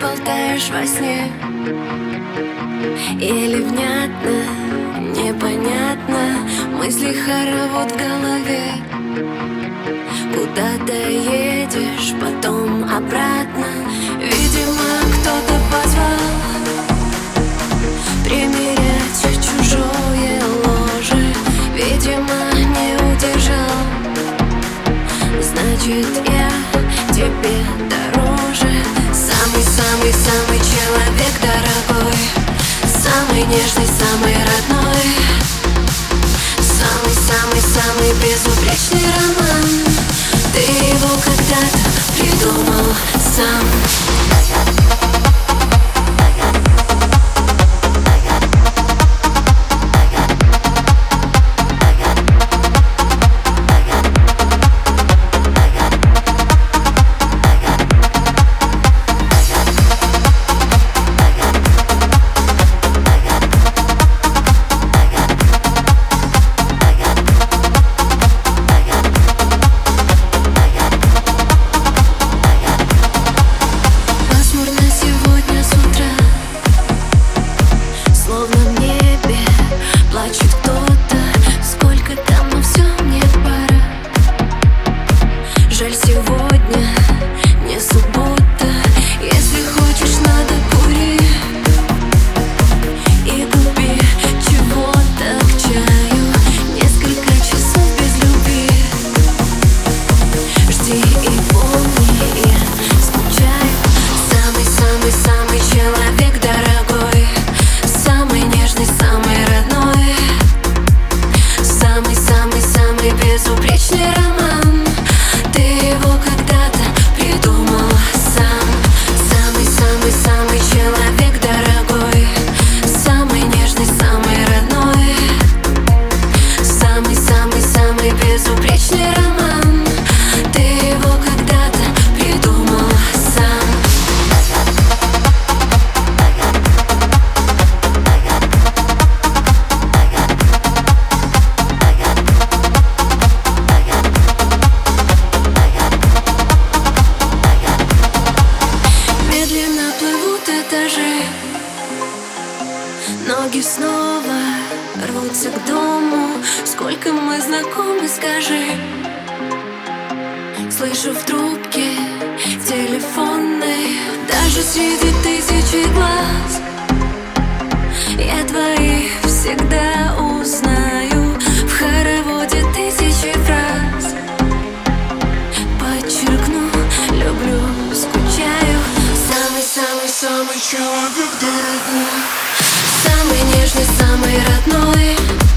Болтаешь во сне? Или внятно, непонятно? Мысли хоровод в голове. Куда ты едешь, потом обратно? Видимо, кто-то позвал Примерять чужое ложе. Видимо, не удержал. Значит, я нежный, самый родной. Самый-самый-самый безупречный роман. Ты его когда-то придумал сам Ноги снова рвутся к дому. Сколько мы знакомы, скажи. Слышу в трубке телефонной Даже среди тысячи глаз Я твоих всегда узнаю. В хороводе тысячи фраз. Подчеркну, люблю, скучаю. Самый-самый-самый человек дорогой Самый нежный, самый родной.